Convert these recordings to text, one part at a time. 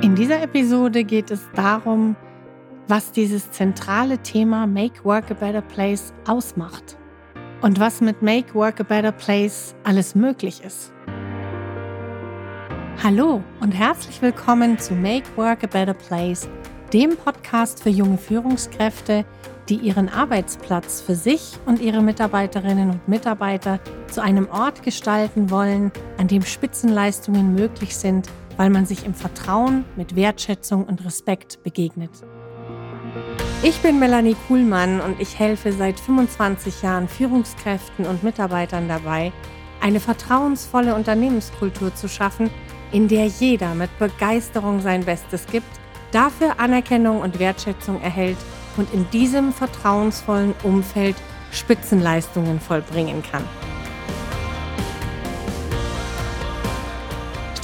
In dieser Episode geht es darum, was dieses zentrale Thema Make Work a Better Place ausmacht und was mit Make Work a Better Place alles möglich ist. Hallo und herzlich willkommen zu Make Work a Better Place, dem Podcast für junge Führungskräfte, die ihren Arbeitsplatz für sich und ihre Mitarbeiterinnen und Mitarbeiter zu einem Ort gestalten wollen, an dem Spitzenleistungen möglich sind, weil man sich im Vertrauen mit Wertschätzung und Respekt begegnet. Ich bin Melanie Kuhlmann und ich helfe seit 25 Jahren Führungskräften und Mitarbeitern dabei, eine vertrauensvolle Unternehmenskultur zu schaffen, in der jeder mit Begeisterung sein Bestes gibt, dafür Anerkennung und Wertschätzung erhält und in diesem vertrauensvollen Umfeld Spitzenleistungen vollbringen kann.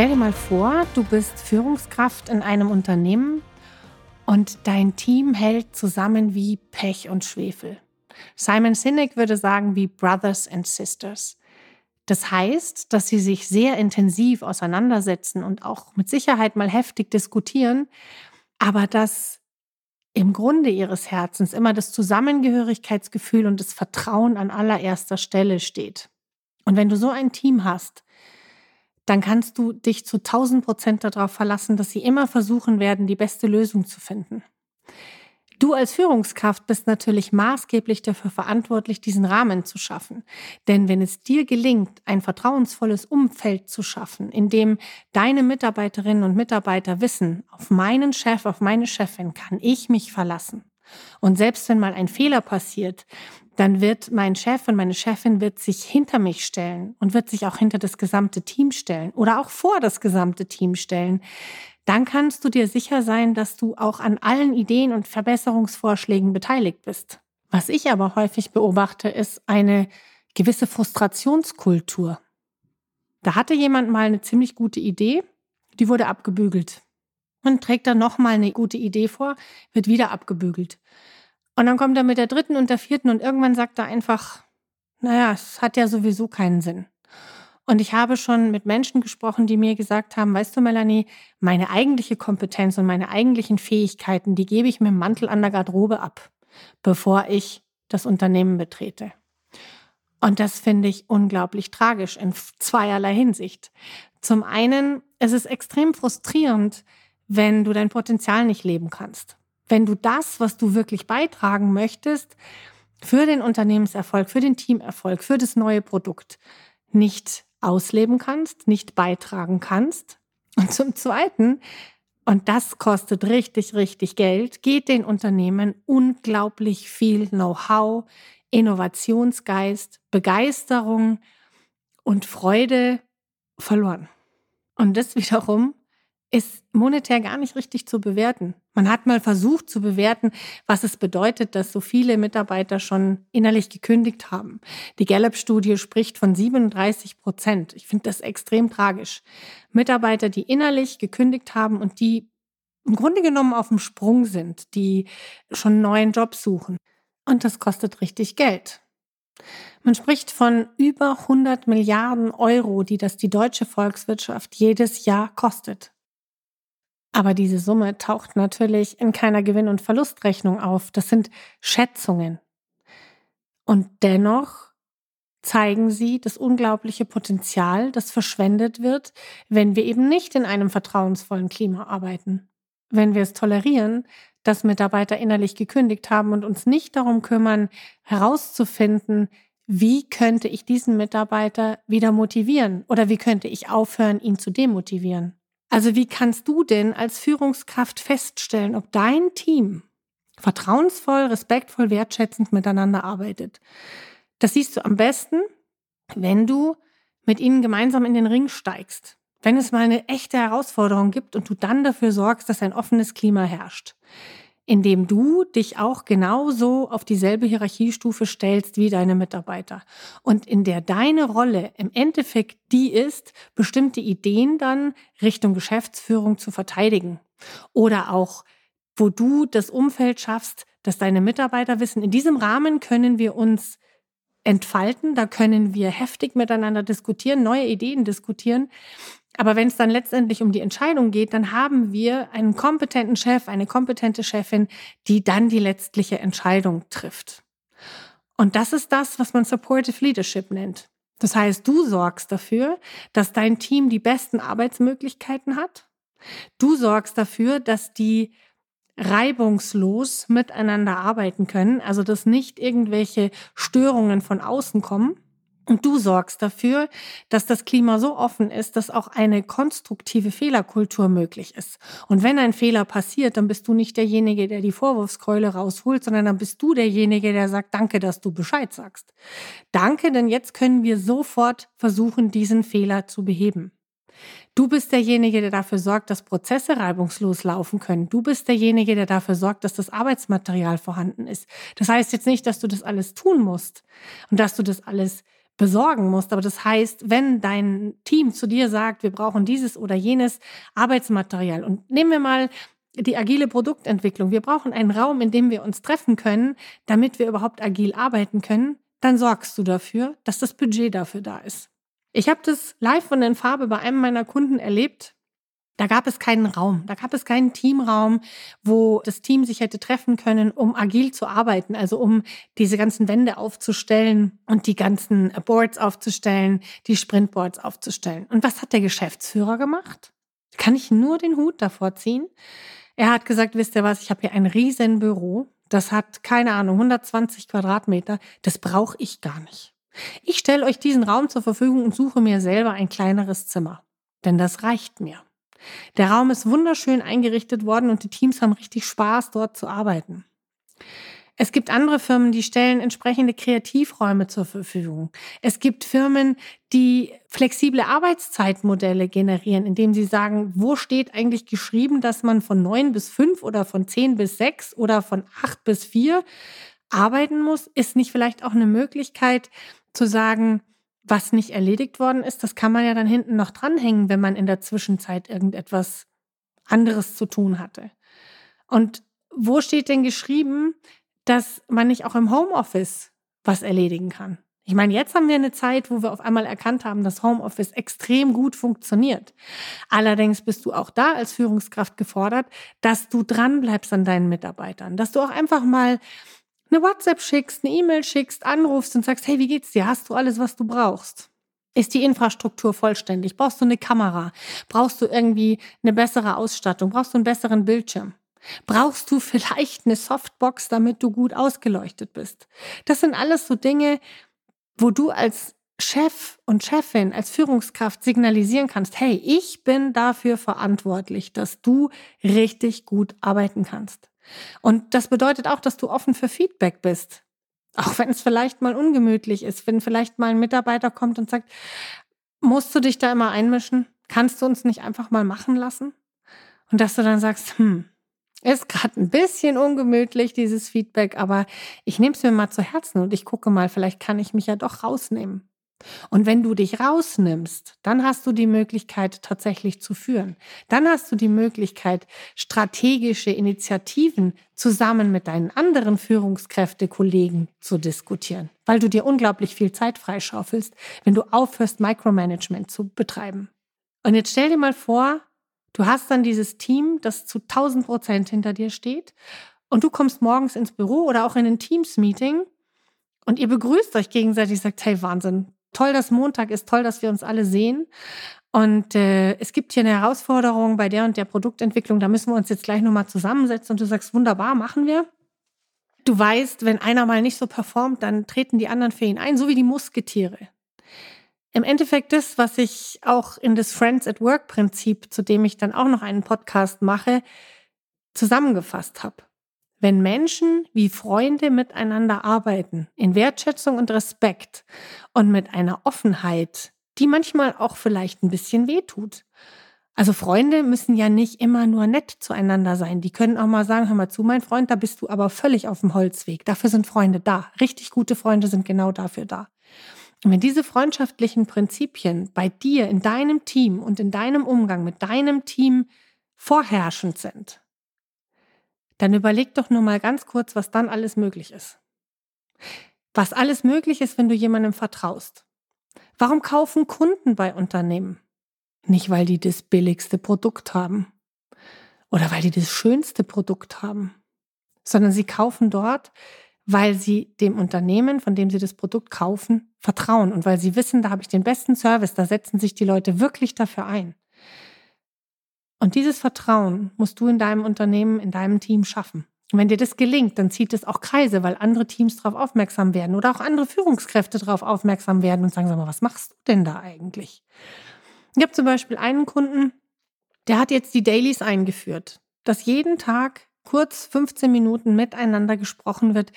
Stell dir mal vor, du bist Führungskraft in einem Unternehmen und dein Team hält zusammen wie Pech und Schwefel. Simon Sinek würde sagen wie Brothers and Sisters. Das heißt, dass sie sich sehr intensiv auseinandersetzen und auch mit Sicherheit mal heftig diskutieren, aber dass im Grunde ihres Herzens immer das Zusammengehörigkeitsgefühl und das Vertrauen an allererster Stelle steht. Und wenn du so ein Team hast, dann kannst du dich zu 1000 Prozent darauf verlassen, dass sie immer versuchen werden, die beste Lösung zu finden. Du als Führungskraft bist natürlich maßgeblich dafür verantwortlich, diesen Rahmen zu schaffen. Denn wenn es dir gelingt, ein vertrauensvolles Umfeld zu schaffen, in dem deine Mitarbeiterinnen und Mitarbeiter wissen, auf meinen Chef, auf meine Chefin kann ich mich verlassen. Und selbst wenn mal ein Fehler passiert, dann wird mein Chef und meine Chefin wird sich hinter mich stellen und wird sich auch hinter das gesamte Team stellen oder auch vor das gesamte Team stellen dann kannst du dir sicher sein, dass du auch an allen Ideen und Verbesserungsvorschlägen beteiligt bist. Was ich aber häufig beobachte, ist eine gewisse Frustrationskultur. Da hatte jemand mal eine ziemlich gute Idee, die wurde abgebügelt. Und trägt dann nochmal eine gute Idee vor, wird wieder abgebügelt. Und dann kommt er mit der dritten und der vierten und irgendwann sagt er einfach, naja, es hat ja sowieso keinen Sinn. Und ich habe schon mit Menschen gesprochen, die mir gesagt haben, weißt du, Melanie, meine eigentliche Kompetenz und meine eigentlichen Fähigkeiten, die gebe ich mit dem Mantel an der Garderobe ab, bevor ich das Unternehmen betrete. Und das finde ich unglaublich tragisch in zweierlei Hinsicht. Zum einen, es ist extrem frustrierend, wenn du dein Potenzial nicht leben kannst. Wenn du das, was du wirklich beitragen möchtest, für den Unternehmenserfolg, für den Teamerfolg, für das neue Produkt nicht ausleben kannst, nicht beitragen kannst. Und zum Zweiten, und das kostet richtig, richtig Geld, geht den Unternehmen unglaublich viel Know-how, Innovationsgeist, Begeisterung und Freude verloren. Und das wiederum ist monetär gar nicht richtig zu bewerten. Man hat mal versucht zu bewerten, was es bedeutet, dass so viele Mitarbeiter schon innerlich gekündigt haben. Die Gallup-Studie spricht von 37 Prozent. Ich finde das extrem tragisch. Mitarbeiter, die innerlich gekündigt haben und die im Grunde genommen auf dem Sprung sind, die schon einen neuen Job suchen. Und das kostet richtig Geld. Man spricht von über 100 Milliarden Euro, die das die deutsche Volkswirtschaft jedes Jahr kostet. Aber diese Summe taucht natürlich in keiner Gewinn- und Verlustrechnung auf. Das sind Schätzungen. Und dennoch zeigen sie das unglaubliche Potenzial, das verschwendet wird, wenn wir eben nicht in einem vertrauensvollen Klima arbeiten. Wenn wir es tolerieren, dass Mitarbeiter innerlich gekündigt haben und uns nicht darum kümmern, herauszufinden, wie könnte ich diesen Mitarbeiter wieder motivieren oder wie könnte ich aufhören, ihn zu demotivieren. Also wie kannst du denn als Führungskraft feststellen, ob dein Team vertrauensvoll, respektvoll, wertschätzend miteinander arbeitet? Das siehst du am besten, wenn du mit ihnen gemeinsam in den Ring steigst. Wenn es mal eine echte Herausforderung gibt und du dann dafür sorgst, dass ein offenes Klima herrscht indem du dich auch genauso auf dieselbe Hierarchiestufe stellst wie deine Mitarbeiter. Und in der deine Rolle im Endeffekt die ist, bestimmte Ideen dann Richtung Geschäftsführung zu verteidigen. Oder auch wo du das Umfeld schaffst, dass deine Mitarbeiter wissen, in diesem Rahmen können wir uns entfalten, da können wir heftig miteinander diskutieren, neue Ideen diskutieren, Aber wenn es dann letztendlich um die Entscheidung geht, dann haben wir einen kompetenten Chef, eine kompetente Chefin, die dann die letztliche Entscheidung trifft. Und das ist das, was man Supportive Leadership nennt. Das heißt, du sorgst dafür, dass dein Team die besten Arbeitsmöglichkeiten hat. Du sorgst dafür, dass die reibungslos miteinander arbeiten können, also dass nicht irgendwelche Störungen von außen kommen. Und du sorgst dafür, dass das Klima so offen ist, dass auch eine konstruktive Fehlerkultur möglich ist. Und wenn ein Fehler passiert, dann bist du nicht derjenige, der die Vorwurfskeule rausholt, sondern dann bist du derjenige, der sagt, danke, dass du Bescheid sagst. Danke, denn jetzt können wir sofort versuchen, diesen Fehler zu beheben. Du bist derjenige, der dafür sorgt, dass Prozesse reibungslos laufen können. Du bist derjenige, der dafür sorgt, dass das Arbeitsmaterial vorhanden ist. Das heißt jetzt nicht, dass du das alles tun musst und dass du das alles besorgen musst. Aber das heißt, wenn dein Team zu dir sagt, wir brauchen dieses oder jenes Arbeitsmaterial und nehmen wir mal die agile Produktentwicklung. Wir brauchen einen Raum, in dem wir uns treffen können, damit wir überhaupt agil arbeiten können. Dann sorgst du dafür, dass das Budget dafür da ist. Ich habe das live und in Farbe bei einem meiner Kunden erlebt. Da gab es keinen Raum, da gab es keinen Teamraum, wo das Team sich hätte treffen können, um agil zu arbeiten, also um diese ganzen Wände aufzustellen und die ganzen Boards aufzustellen, die Sprintboards aufzustellen. Und was hat der Geschäftsführer gemacht? Kann ich nur den Hut davor ziehen? Er hat gesagt, wisst ihr was, ich habe hier ein riesen Büro, das hat keine Ahnung, 120 Quadratmeter, das brauche ich gar nicht. Ich stelle euch diesen Raum zur Verfügung und suche mir selber ein kleineres Zimmer, denn das reicht mir. Der Raum ist wunderschön eingerichtet worden und die Teams haben richtig Spaß, dort zu arbeiten. Es gibt andere Firmen, die stellen entsprechende Kreativräume zur Verfügung. Es gibt Firmen, die flexible Arbeitszeitmodelle generieren, indem sie sagen, wo steht eigentlich geschrieben, dass man von neun bis fünf oder von zehn bis sechs oder von acht bis vier arbeiten muss, ist nicht vielleicht auch eine Möglichkeit zu sagen, was nicht erledigt worden ist, das kann man ja dann hinten noch dranhängen, wenn man in der Zwischenzeit irgendetwas anderes zu tun hatte. Und wo steht denn geschrieben, dass man nicht auch im Homeoffice was erledigen kann? Ich meine, jetzt haben wir eine Zeit, wo wir auf einmal erkannt haben, dass Homeoffice extrem gut funktioniert. Allerdings bist du auch da als Führungskraft gefordert, dass du dranbleibst an deinen Mitarbeitern, dass du auch einfach mal eine WhatsApp schickst, eine E-Mail schickst, anrufst und sagst, hey, wie geht's dir? Hast du alles, was du brauchst? Ist die Infrastruktur vollständig? Brauchst du eine Kamera? Brauchst du irgendwie eine bessere Ausstattung? Brauchst du einen besseren Bildschirm? Brauchst du vielleicht eine Softbox, damit du gut ausgeleuchtet bist? Das sind alles so Dinge, wo du als Chef und Chefin, als Führungskraft signalisieren kannst, hey, ich bin dafür verantwortlich, dass du richtig gut arbeiten kannst. Und das bedeutet auch, dass du offen für Feedback bist. Auch wenn es vielleicht mal ungemütlich ist, wenn vielleicht mal ein Mitarbeiter kommt und sagt, musst du dich da immer einmischen? Kannst du uns nicht einfach mal machen lassen? Und dass du dann sagst, hm, ist gerade ein bisschen ungemütlich, dieses Feedback, aber ich nehme es mir mal zu Herzen und ich gucke mal, vielleicht kann ich mich ja doch rausnehmen. Und wenn du dich rausnimmst, dann hast du die Möglichkeit tatsächlich zu führen. Dann hast du die Möglichkeit, strategische Initiativen zusammen mit deinen anderen Führungskräftekollegen zu diskutieren, weil du dir unglaublich viel Zeit freischaufelst, wenn du aufhörst, Micromanagement zu betreiben. Und jetzt stell dir mal vor, du hast dann dieses Team, das zu 1000 Prozent hinter dir steht und du kommst morgens ins Büro oder auch in ein Teams-Meeting und ihr begrüßt euch gegenseitig, sagt, hey Wahnsinn, toll, dass Montag ist, toll, dass wir uns alle sehen. Und äh, es gibt hier eine Herausforderung bei der und der Produktentwicklung, da müssen wir uns jetzt gleich nochmal zusammensetzen und du sagst, wunderbar, machen wir. Du weißt, wenn einer mal nicht so performt, dann treten die anderen für ihn ein, so wie die Musketiere. Im Endeffekt das, was ich auch in das Friends at Work Prinzip, zu dem ich dann auch noch einen Podcast mache, zusammengefasst habe. Wenn Menschen wie Freunde miteinander arbeiten, in Wertschätzung und Respekt und mit einer Offenheit, die manchmal auch vielleicht ein bisschen wehtut. Also Freunde müssen ja nicht immer nur nett zueinander sein. Die können auch mal sagen, hör mal zu, mein Freund, da bist du aber völlig auf dem Holzweg. Dafür sind Freunde da. Richtig gute Freunde sind genau dafür da. Und wenn diese freundschaftlichen Prinzipien bei dir, in deinem Team und in deinem Umgang mit deinem Team vorherrschend sind, dann überleg doch nur mal ganz kurz, was dann alles möglich ist. Was alles möglich ist, wenn du jemandem vertraust. Warum kaufen Kunden bei Unternehmen? Nicht, weil die das billigste Produkt haben oder weil die das schönste Produkt haben, sondern sie kaufen dort, weil sie dem Unternehmen, von dem sie das Produkt kaufen, vertrauen und weil sie wissen, da habe ich den besten Service, da setzen sich die Leute wirklich dafür ein. Und dieses Vertrauen musst du in deinem Unternehmen, in deinem Team schaffen. Und wenn dir das gelingt, dann zieht es auch Kreise, weil andere Teams darauf aufmerksam werden oder auch andere Führungskräfte darauf aufmerksam werden und sagen, sag mal, was machst du denn da eigentlich? Ich habe zum Beispiel einen Kunden, der hat jetzt die Dailies eingeführt, dass jeden Tag kurz 15 Minuten miteinander gesprochen wird.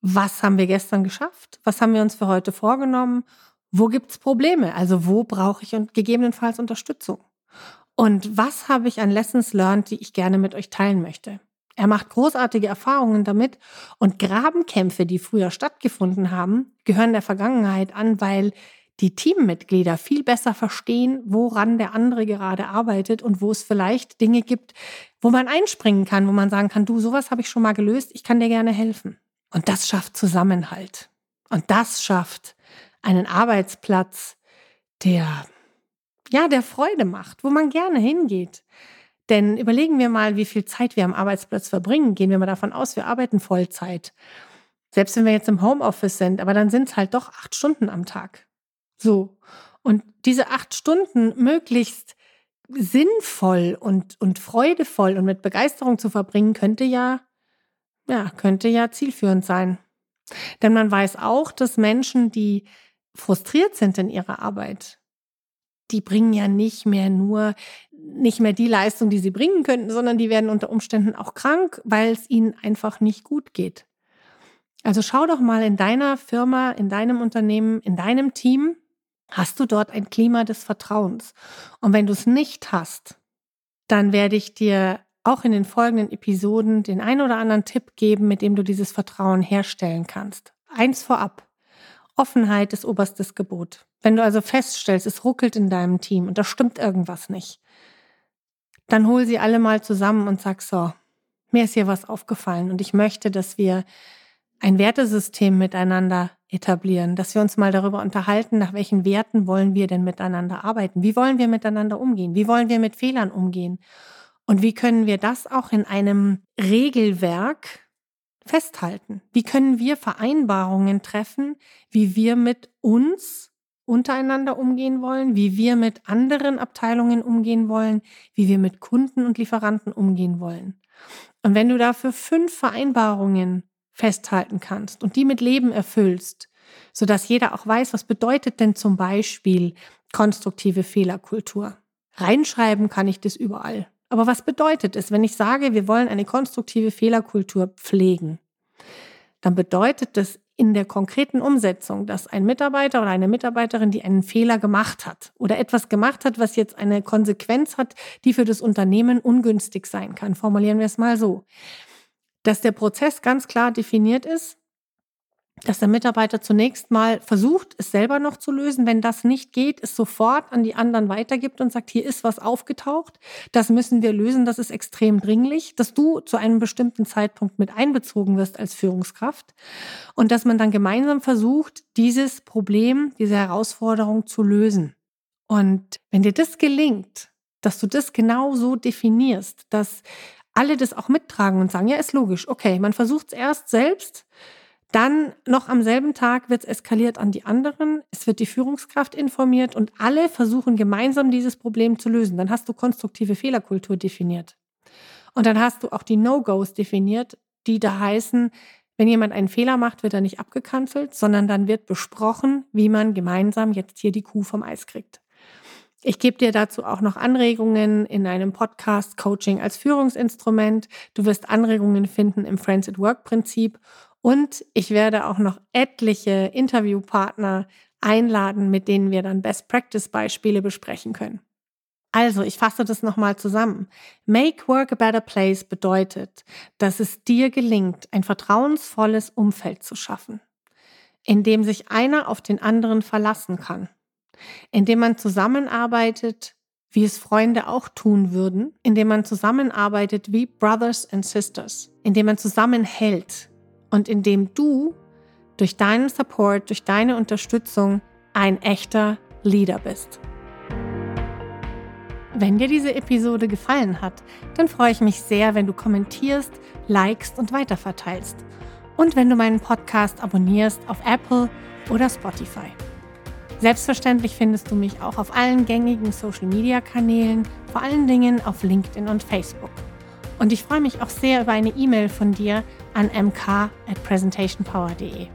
Was haben wir gestern geschafft? Was haben wir uns für heute vorgenommen? Wo gibt es Probleme? Also wo brauche ich gegebenenfalls Unterstützung? Und was habe ich an Lessons learned, die ich gerne mit euch teilen möchte? Er macht großartige Erfahrungen damit und Grabenkämpfe, die früher stattgefunden haben, gehören der Vergangenheit an, weil die Teammitglieder viel besser verstehen, woran der andere gerade arbeitet und wo es vielleicht Dinge gibt, wo man einspringen kann, wo man sagen kann, du, sowas habe ich schon mal gelöst, ich kann dir gerne helfen. Und das schafft Zusammenhalt. Und das schafft einen Arbeitsplatz, der, ja, der Freude macht, wo man gerne hingeht. Denn überlegen wir mal, wie viel Zeit wir am Arbeitsplatz verbringen. Gehen wir mal davon aus, wir arbeiten Vollzeit. Selbst wenn wir jetzt im Homeoffice sind, aber dann sind es halt doch acht Stunden am Tag. So. Und diese acht Stunden möglichst sinnvoll und, und freudevoll und mit Begeisterung zu verbringen, könnte ja, ja, könnte ja zielführend sein. Denn man weiß auch, dass Menschen, die frustriert sind in ihrer Arbeit, die bringen ja nicht mehr nur, nicht mehr die Leistung, die sie bringen könnten, sondern die werden unter Umständen auch krank, weil es ihnen einfach nicht gut geht. Also schau doch mal in deiner Firma, in deinem Unternehmen, in deinem Team, Hast du dort ein Klima des Vertrauens? Und wenn du es nicht hast, dann werde ich dir auch in den folgenden Episoden den ein oder anderen Tipp geben, mit dem du dieses Vertrauen herstellen kannst. Eins vorab. Offenheit ist oberstes Gebot. Wenn du also feststellst, es ruckelt in deinem Team und da stimmt irgendwas nicht, dann hol sie alle mal zusammen und sag so, mir ist hier was aufgefallen und ich möchte, dass wir ein Wertesystem miteinander etablieren, dass wir uns mal darüber unterhalten, nach welchen Werten wollen wir denn miteinander arbeiten? Wie wollen wir miteinander umgehen? Wie wollen wir mit Fehlern umgehen? Und wie können wir das auch in einem Regelwerk festhalten? Wie können wir Vereinbarungen treffen, wie wir mit uns untereinander umgehen wollen, wie wir mit anderen Abteilungen umgehen wollen, wie wir mit Kunden und Lieferanten umgehen wollen? Und wenn du dafür fünf Vereinbarungen festhalten kannst und die mit Leben erfüllst, sodass jeder auch weiß, was bedeutet denn zum Beispiel konstruktive Fehlerkultur. Reinschreiben kann ich das überall. Aber was bedeutet es, wenn ich sage, wir wollen eine konstruktive Fehlerkultur pflegen? Dann bedeutet das in der konkreten Umsetzung, dass ein Mitarbeiter oder eine Mitarbeiterin, die einen Fehler gemacht hat oder etwas gemacht hat, was jetzt eine Konsequenz hat, die für das Unternehmen ungünstig sein kann. Formulieren wir es mal so dass der Prozess ganz klar definiert ist, dass der Mitarbeiter zunächst mal versucht, es selber noch zu lösen. Wenn das nicht geht, es sofort an die anderen weitergibt und sagt, hier ist was aufgetaucht, das müssen wir lösen, das ist extrem dringlich, dass du zu einem bestimmten Zeitpunkt mit einbezogen wirst als Führungskraft und dass man dann gemeinsam versucht, dieses Problem, diese Herausforderung zu lösen. Und wenn dir das gelingt, dass du das genau so definierst, dass alle das auch mittragen und sagen, ja, ist logisch, okay, man versucht es erst selbst, dann noch am selben Tag wird es eskaliert an die anderen, es wird die Führungskraft informiert und alle versuchen gemeinsam dieses Problem zu lösen. Dann hast du konstruktive Fehlerkultur definiert. Und dann hast du auch die No-Gos definiert, die da heißen, wenn jemand einen Fehler macht, wird er nicht abgekanzelt, sondern dann wird besprochen, wie man gemeinsam jetzt hier die Kuh vom Eis kriegt. Ich gebe dir dazu auch noch Anregungen in einem Podcast Coaching als Führungsinstrument. Du wirst Anregungen finden im Friends at Work Prinzip und ich werde auch noch etliche Interviewpartner einladen, mit denen wir dann Best Practice Beispiele besprechen können. Also, ich fasse das nochmal zusammen. Make Work a Better Place bedeutet, dass es dir gelingt, ein vertrauensvolles Umfeld zu schaffen, in dem sich einer auf den anderen verlassen kann indem man zusammenarbeitet, wie es Freunde auch tun würden, indem man zusammenarbeitet wie Brothers and Sisters, indem man zusammenhält und indem du durch deinen Support, durch deine Unterstützung ein echter Leader bist. Wenn dir diese Episode gefallen hat, dann freue ich mich sehr, wenn du kommentierst, likest und weiterverteilst. Und wenn du meinen Podcast abonnierst auf Apple oder Spotify. Selbstverständlich findest du mich auch auf allen gängigen Social-Media-Kanälen, vor allen Dingen auf LinkedIn und Facebook. Und ich freue mich auch sehr über eine E-Mail von dir an mk at presentationpower.de.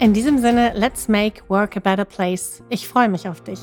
In diesem Sinne, let's make work a better place. Ich freue mich auf dich.